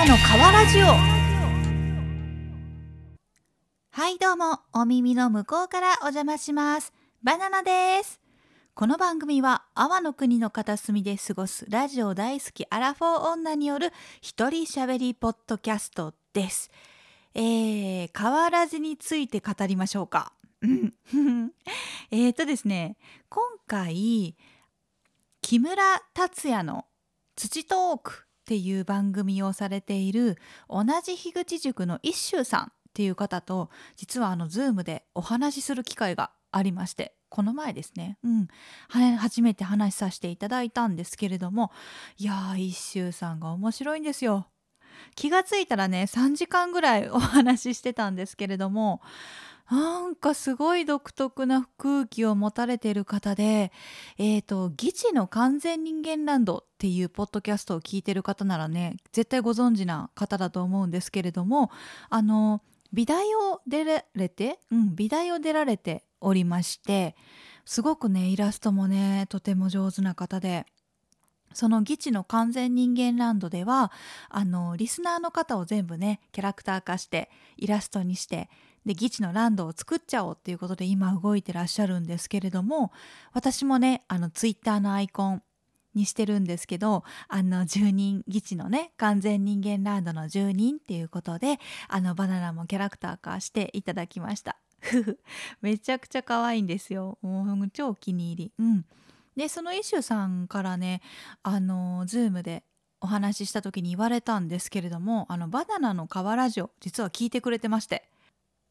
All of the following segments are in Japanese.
ナの川ラジオはいどうもお耳の向こうからお邪魔します。バナナです。この番組は阿波の国の片隅で過ごすラジオ大好きアラフォー女による一人喋りポッドキャストです。えー、川ラジについて語りましょうか。えっとですね今回木村達也の「土トーク」っていう番組をされている同じ樋口塾の一周さんっていう方と実はあの Zoom でお話しする機会がありましてこの前ですね、うん、初めて話しさせていただいたんですけれどもいやー一周さんが面白いんですよ。気がついたらね3時間ぐらいお話ししてたんですけれどもなんかすごい独特な空気を持たれている方で、えっ、ー、と、議事の完全人間ランドっていうポッドキャストを聞いてる方ならね、絶対ご存知な方だと思うんですけれども、あの、美大を出られて、うん、美大を出られておりまして、すごくね、イラストもね、とても上手な方で、その議地の完全人間ランドではあのリスナーの方を全部ねキャラクター化してイラストにしてで議地のランドを作っちゃおうっていうことで今動いてらっしゃるんですけれども私もねあのツイッターのアイコンにしてるんですけどあの住人議地のね完全人間ランドの住人っていうことであのバナナもキャラクター化していただきました。めちゃくちゃ可愛いんですよ。もう超お気に入り。うん。でそのイシュさんからねあのズームでお話しした時に言われたんですけれどもあのバナナの皮ラジオ実は聞いてくれてまして。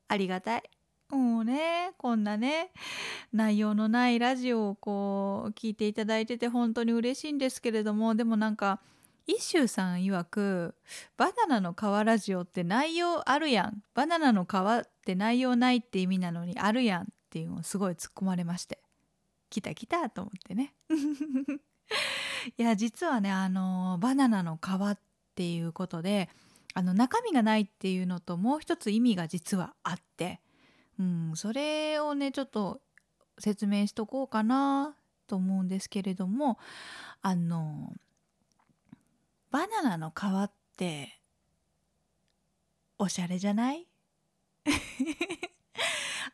ありがたい。もうねこんなね内容のないラジオをこう聞いていただいてて本当に嬉しいんですけれどもでもなんか一周さん曰く「バナナの皮ラジオって内容あるやん。バナナの皮って内容ないって意味なのにあるやん」っていうのをすごい突っ込まれまして「来た来た」と思ってね。いや実はねあのバナナの皮っていうことであの中身がないっていうのともう一つ意味が実はあって、うん、それをねちょっと説明しとこうかなと思うんですけれどもあのバナナの皮っておしゃれじゃない？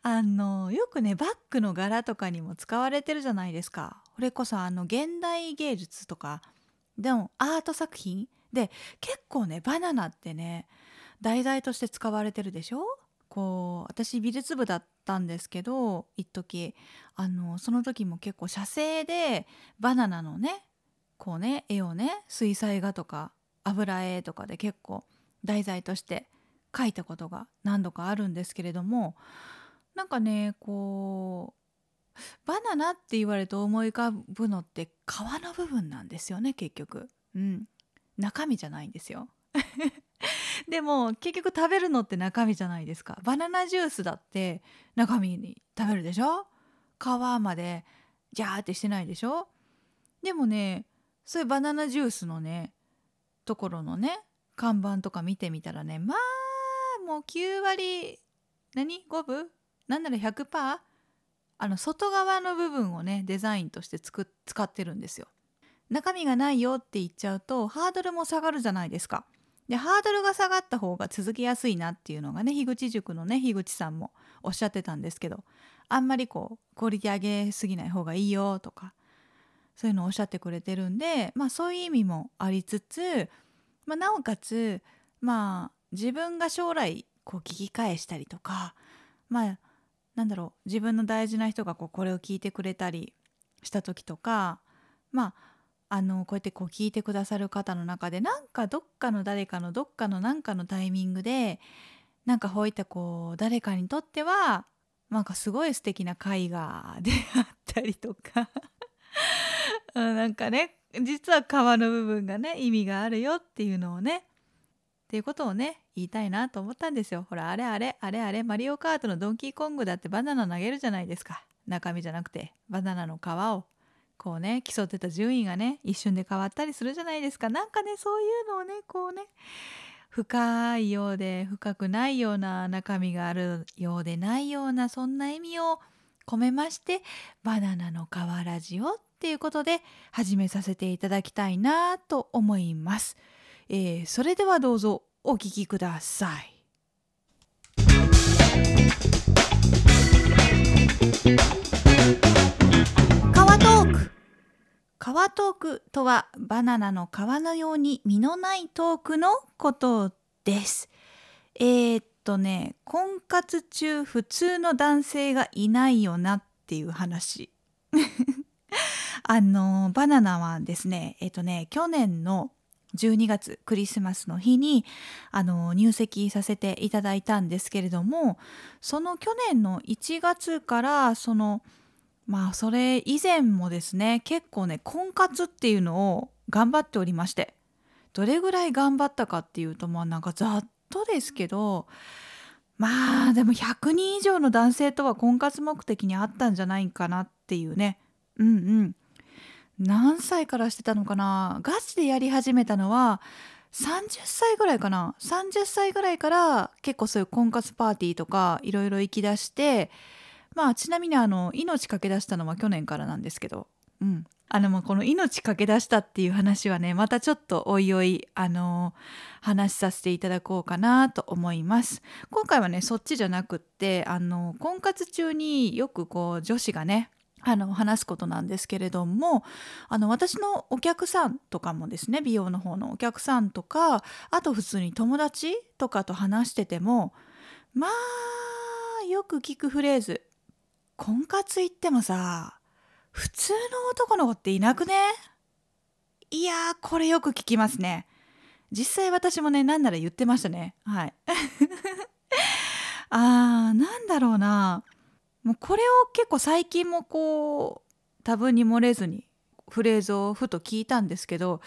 あのよくねバッグの柄とかにも使われてるじゃないですか。これこそあの現代芸術とかでもアート作品で結構ねバナナってね題材として使われてるでしょ？こう私美術部だったんですけど一時。あのその時も結構写生でバナナのねこうね絵をね水彩画とか油絵とかで結構題材として描いたことが何度かあるんですけれどもなんかねこうバナナって言われると思い浮かぶのって皮の部分なんですよね結局。うん、中身じゃないんですよ。でも結局食べるのって中身じゃないですか。バナナジュースだって中身に食べるでしょ？皮までジャーってしてないでしょ？でもねそういうバナナジュースのねところのね看板とか見てみたらねまあもう9割何 ?5 分？なんなら100%あの外側の部分をねデザインとして使ってるんですよ。中身がないよって言っちゃうとハードルも下がるじゃないですか。でハードルが下がった方が続けやすいなっていうのがね樋口塾のね樋口さんもおっしゃってたんですけどあんまりこうクオリティ上げすぎない方がいいよとかそういうのをおっしゃってくれてるんでまあそういう意味もありつつ、まあ、なおかつまあ自分が将来こう聞き返したりとかまあなんだろう自分の大事な人がこうこれを聞いてくれたりした時とかまああのこうやってこう聞いてくださる方の中でなんかどっかの誰かのどっかの何かのタイミングでなんかこういったこう誰かにとってはなんかすごい素敵な絵画であったりとか。なんかね実は皮の部分がね意味があるよっていうのをねっていうことをね言いたいなと思ったんですよ。ほらあれあれあれあれマリオカートのドンキーコングだってバナナ投げるじゃないですか。中身じゃなくてバナナの皮を。こうね競ってた順位がね一瞬で変わったりするじゃないですかなんかねそういうのをねこうね深いようで深くないような中身があるようでないようなそんな意味を込めましてバナナの皮ラジオっていうことで始めさせていただきたいなと思います。えー、それではどうぞお聞きください。川トークとはバナナの皮のように実のないトークのことです。えー、っとね婚活中普通の男性がいないよなっていう話。あのバナナはですねえっとね去年の12月クリスマスの日にあの入籍させていただいたんですけれどもその去年の1月からそのまあそれ以前もですね結構ね婚活っていうのを頑張っておりましてどれぐらい頑張ったかっていうとまあなんかざっとですけどまあでも100人以上の男性とは婚活目的にあったんじゃないかなっていうね。うんうん。何歳からしてたのかな？ガチでやり始めたのは30歳ぐらいかな。30歳ぐらいから結構そういう婚活パーティーとかいろいろ行きだしてまあちなみにあの命かけ出したのは去年からなんですけど。うん。あのもうこの命かけ出したっていう話はねまたちょっとおいおいあの話させていただこうかなと思います。今回はねそっちじゃなくってあの婚活中によくこう女子がねあの話すことなんですけれどもあの私のお客さんとかもですね美容の方のお客さんとかあと普通に友達とかと話しててもまあよく聞くフレーズ「婚活行ってもさ普通の男の子っていなくね?」いやーこれよく聞きますね。実際私もね何なら言ってましたねはい。あーなんだろうなもうこれを結構最近もこう多分に漏れずにフレーズをふと聞いたんですけど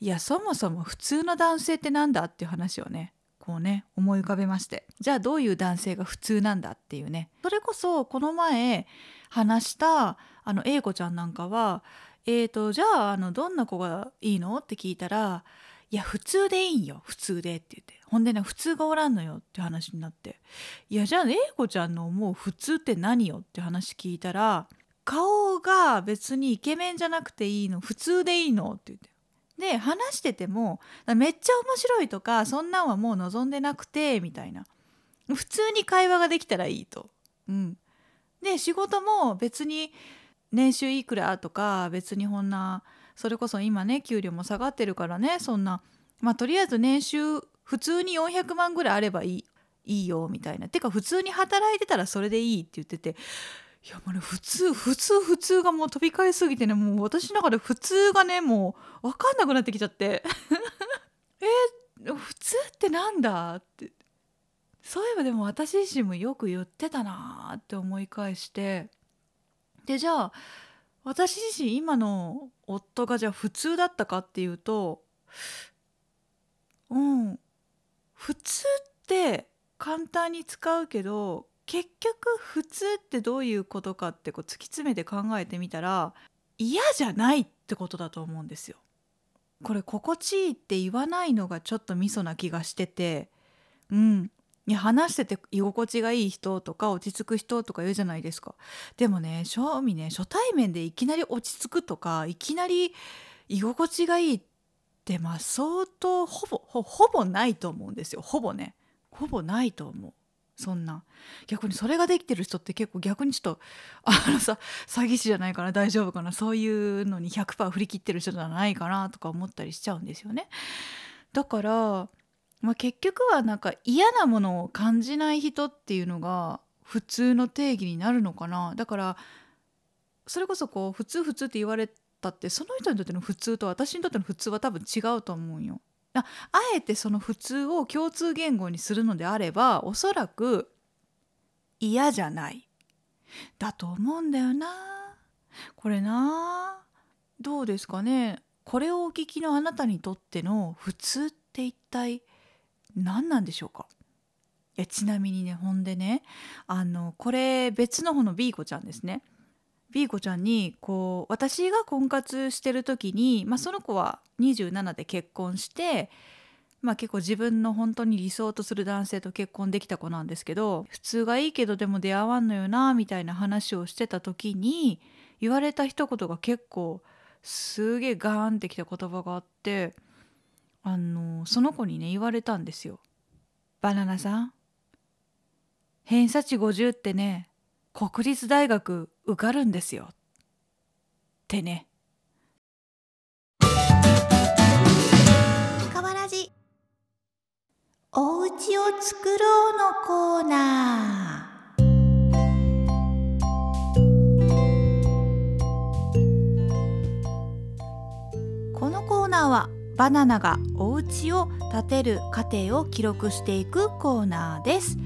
いやそもそも普通の男性ってなんだっていう話をねこうね思い浮かべましてじゃあどういう男性が普通なんだっていうね。それこそこの前話したあの A 子ちゃんなんかは「えーとじゃああのどんな子がいいの?」って聞いたら「いや普通でいいんよ。普通で」って言って。ほんでね普通がおらんのよって話になって。いやじゃあ英子ちゃんの思う普通って何よって話聞いたら顔が別にイケメンじゃなくていいの。普通でいいのって言って。で話しててもめっちゃ面白いとかそんなんはもう望んでなくてみたいな。普通に会話ができたらいいと。うん、で仕事も別に年収いくらとか別にこんなそれこそ今ね給料も下がってるからねそんな。まあとりあえず年収普通に400万ぐらいあればいいいいよみたいな。てか普通に働いてたらそれでいいって言ってていやもうね普通普通普通がもう飛び交いすぎてねもう私の中で普通がねもう分かんなくなってきちゃって。え普通ってなんだって。そういえばでも私自身もよく言ってたなって思い返して。でじゃあ私自身今の夫がじゃあ普通だったかっていうとうん普通って簡単に使うけど結局普通ってどういうことかってこう突き詰めて考えてみたら嫌じゃないってことだと思うんですよ。これ心地いいって言わないのがちょっとミソな気がしててうん。いや話してて居心地がいい人とか落ち着く人とか言うじゃないですか。でもね正味ね初対面でいきなり落ち着くとかいきなり居心地がいいってまあ相当ほぼほぼないと思うんですよ。ほぼね。ほぼないと思う。そんな。逆にそれができてる人って結構逆にちょっとあのさ詐欺師じゃないかな大丈夫かなそういうのに100%振り切ってる人じゃないかなとか思ったりしちゃうんですよね。だから、まあ、結局はなんか嫌なものを感じない人っていうのが普通の定義になるのかな。だからそれこそこう普通普通って言われたってその人にとっての普通と私にとっての普通は多分違うと思うよ。あえてその普通を共通言語にするのであればおそらく嫌じゃない。だと思うんだよな。これな。どうですかね。これをお聞きのあなたにとっての普通って一体何なんでしょうか。いやちなみにねほんでねあのこれ別の方の B 子ちゃんですね。B 子ちゃんにこう私が婚活してる時に、まあ、その子は27で結婚して、まあ、結構自分の本当に理想とする男性と結婚できた子なんですけど普通がいいけどでも出会わんのよなみたいな話をしてた時に言われた一言が結構すげえガーンってきた言葉があってあのその子にね言われたんですよ。バナナさん偏差値50ってね国立大学受かるんですよ。ってね。かわらじおうちを作ろうのコーナーこのコーナーはバナナがお家を建てる過程を記録していくコーナーです。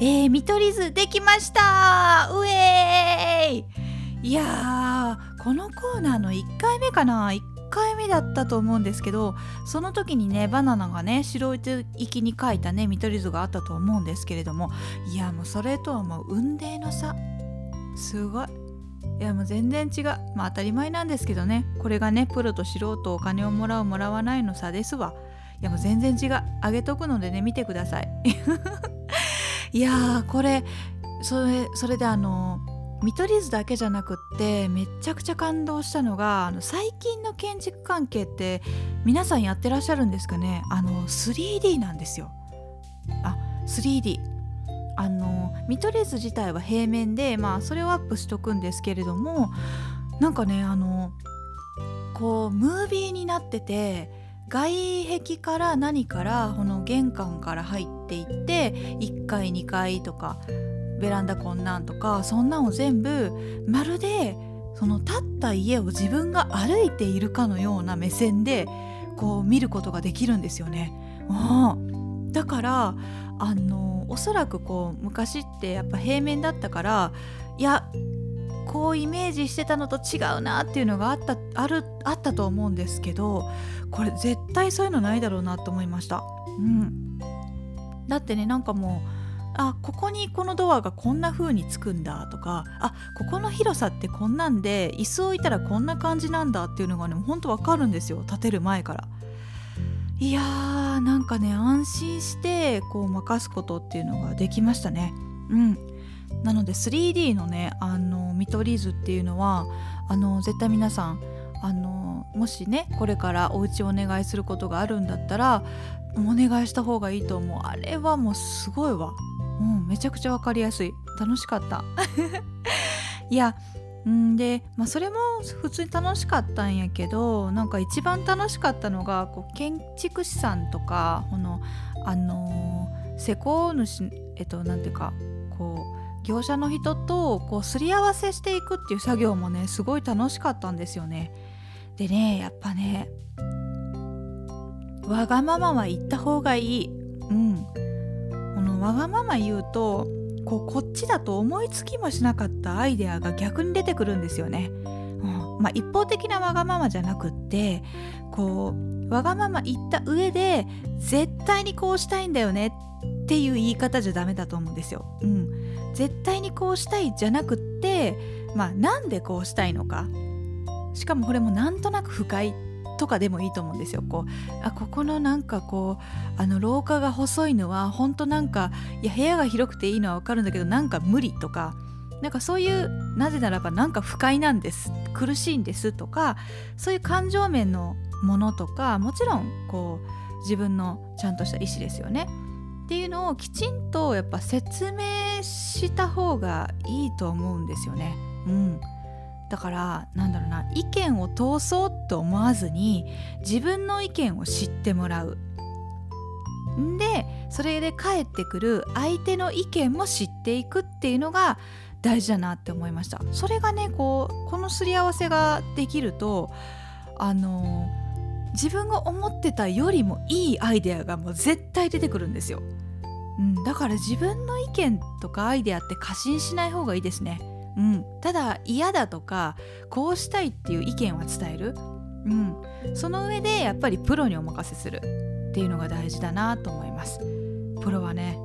えー、見取り図できました。うえーいいやーこのコーナーの1回目かな。1回目だったと思うんですけどその時にねバナナがね白行きに描いたね見取り図があったと思うんですけれどもいやもうそれとはもう雲泥の差。すごい。いやもう全然違う。まあ当たり前なんですけどね。これがねプロと素人お金をもらうもらわないの差ですわ。いやもう全然違う。あげとくのでね見てください。いやーこれそれそれであの見取り図だけじゃなくってめちゃくちゃ感動したのがあの最近の建築関係って皆さんやってらっしゃるんですかね？あの 3D なんですよ。あ 3D あの見取り図自体は平面でまあそれをアップしとくんですけれどもなんかねあのこうムービーになってて外壁から何からこの玄関から入っっていって1階2階とかベランダこんなんとかそんなんを全部まるでその立った家を自分が歩いているかのような目線でこう見ることができるんですよね。うんだからあのおそらくこう昔ってやっぱ平面だったからいやこうイメージしてたのと違うなっていうのがあったあるあったと思うんですけどこれ絶対そういうのないだろうなと思いました。うん、だってねなんかもうあここにこのドアがこんな風につくんだとかあここの広さってこんなんで椅子置いたらこんな感じなんだっていうのがねほんとわかるんですよ建てる前から。いやーなんかね安心してこう任すことっていうのができましたね。うんなので 3D のねあの見取り図っていうのはあの絶対皆さんあのもしねこれからお家をお願いすることがあるんだったらお願いした方がいいと思う。あれはもうすごいわ。うんめちゃくちゃ分かりやすい。楽しかった。いやんで、まあ、それも普通に楽しかったんやけどなんか一番楽しかったのがこう建築士さんとかこのあのー、施工主えっと何ていうかこう業者の人とこうすり合わせしていくっていう作業もねすごい楽しかったんですよね。でねやっぱねわがままは言った方がいい。うん。このわがまま言うとこうこっちだと思いつきもしなかったアイデアが逆に出てくるんですよね。うんまあ、一方的なわがままじゃなくってこうわがまま言った上で絶対にこうしたいんだよねっていう言い方じゃダメだと思うんですよ。うん、絶対にこうしたいじゃなくって、まあ、なんでこうしたいのかしかもこれもなんとなく不快とかでもいいと思うんですよ。こうあここのなんかこうあの廊下が細いのは本当なんかいや部屋が広くていいのは分かるんだけどなんか無理とかなんかそういうなぜならばなんか不快なんです苦しいんですとかそういう感情面のものとかもちろんこう自分のちゃんとした意思ですよね。っていうのをきちんとやっぱ説明した方がいいと思うんですよね。うん、だからなんだろうな意見を通そうと思わずに自分の意見を知ってもらう。んでそれで返ってくる相手の意見も知っていくっていうのが大事だなって思いました。それがねこうこのすり合わせができるとあの自分が思ってたよりもいいアイデアがもう絶対出てくるんですよ。うん、だから自分の意見とかアイデアって過信しない方がいいですね。うん、ただ嫌だとかこうしたいっていう意見は伝える、うん、その上でやっぱりプロにお任せする。っていうのが大事だなと思います。プロはね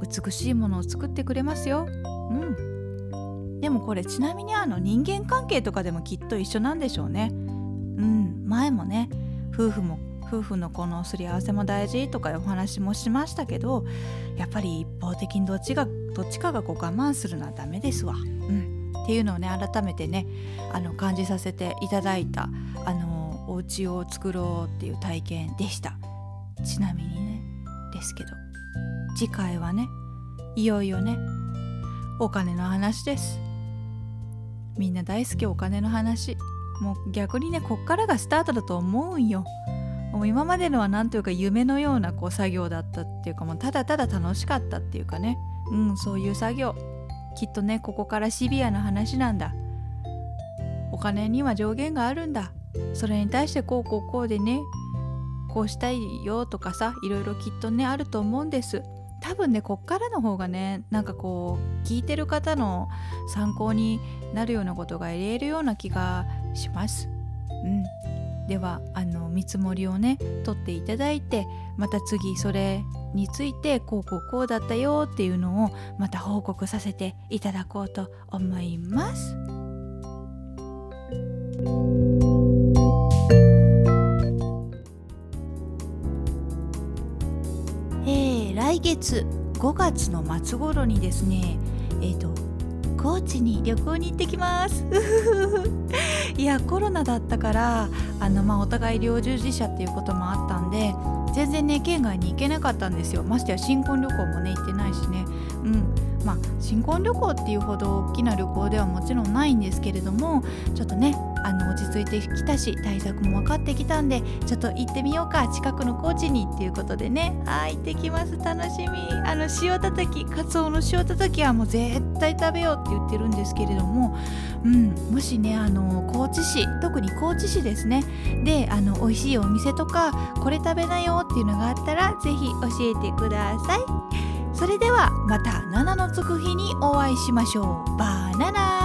美しいものを作ってくれますよ。うん。でもこれちなみにあの人間関係とかでもきっと一緒なんでしょうね。うん。前もね夫婦も夫婦のこのすり合わせも大事とかいうお話もしましたけどやっぱり一方的にどっちがどっちかがこう我慢するのはダメですわ。うん、っていうのをね改めてねあの感じさせていただいたあのお家を作ろうっていう体験でした。ちなみにねですけど次回はねいよいよねお金の話です。みんな大好きお金の話。もう逆にねこっからがスタートだと思うんよ。もう今までのは何というか夢のようなこう作業だったっていうかもうただただ楽しかったっていうかね。うんそういう作業。きっとねここからシビアな話なんだ。お金には上限があるんだ。それに対してこうこうこうでねこうしたいよとかさいろいろきっとねあると思うんです。多分ねこっからの方がねなんかこう聞いてる方の参考になるようなことが言えるような気がします。うん。ではあの見積もりをね取っていただいてまた次それについてこうこうこうだったよっていうのをまた報告させていただこうと思います。えー、来月5月の末頃にですねえっ、ー、と高知に旅行に行ってきます。いやコロナだったからあの、まあ、お互い医療従事者っていうこともあったんで全然ね県外に行けなかったんですよ。ましてや新婚旅行もね行ってないしね。うん。まあ新婚旅行っていうほど大きな旅行ではもちろんないんですけれどもちょっとねあの落ち着いてきたし対策も分かってきたんでちょっと行ってみようか近くの高知にっていうことでね。あ行ってきます。楽しみ。あの塩たたきかつおの塩たたきはもう絶対食べようって言ってるんですけれども、うん、もしねあの高知市特に高知市ですね。であの美味しいお店とかこれ食べなよっていうのがあったら是非教えてください。それではまた7のつく日にお会いしましょう。バナナ。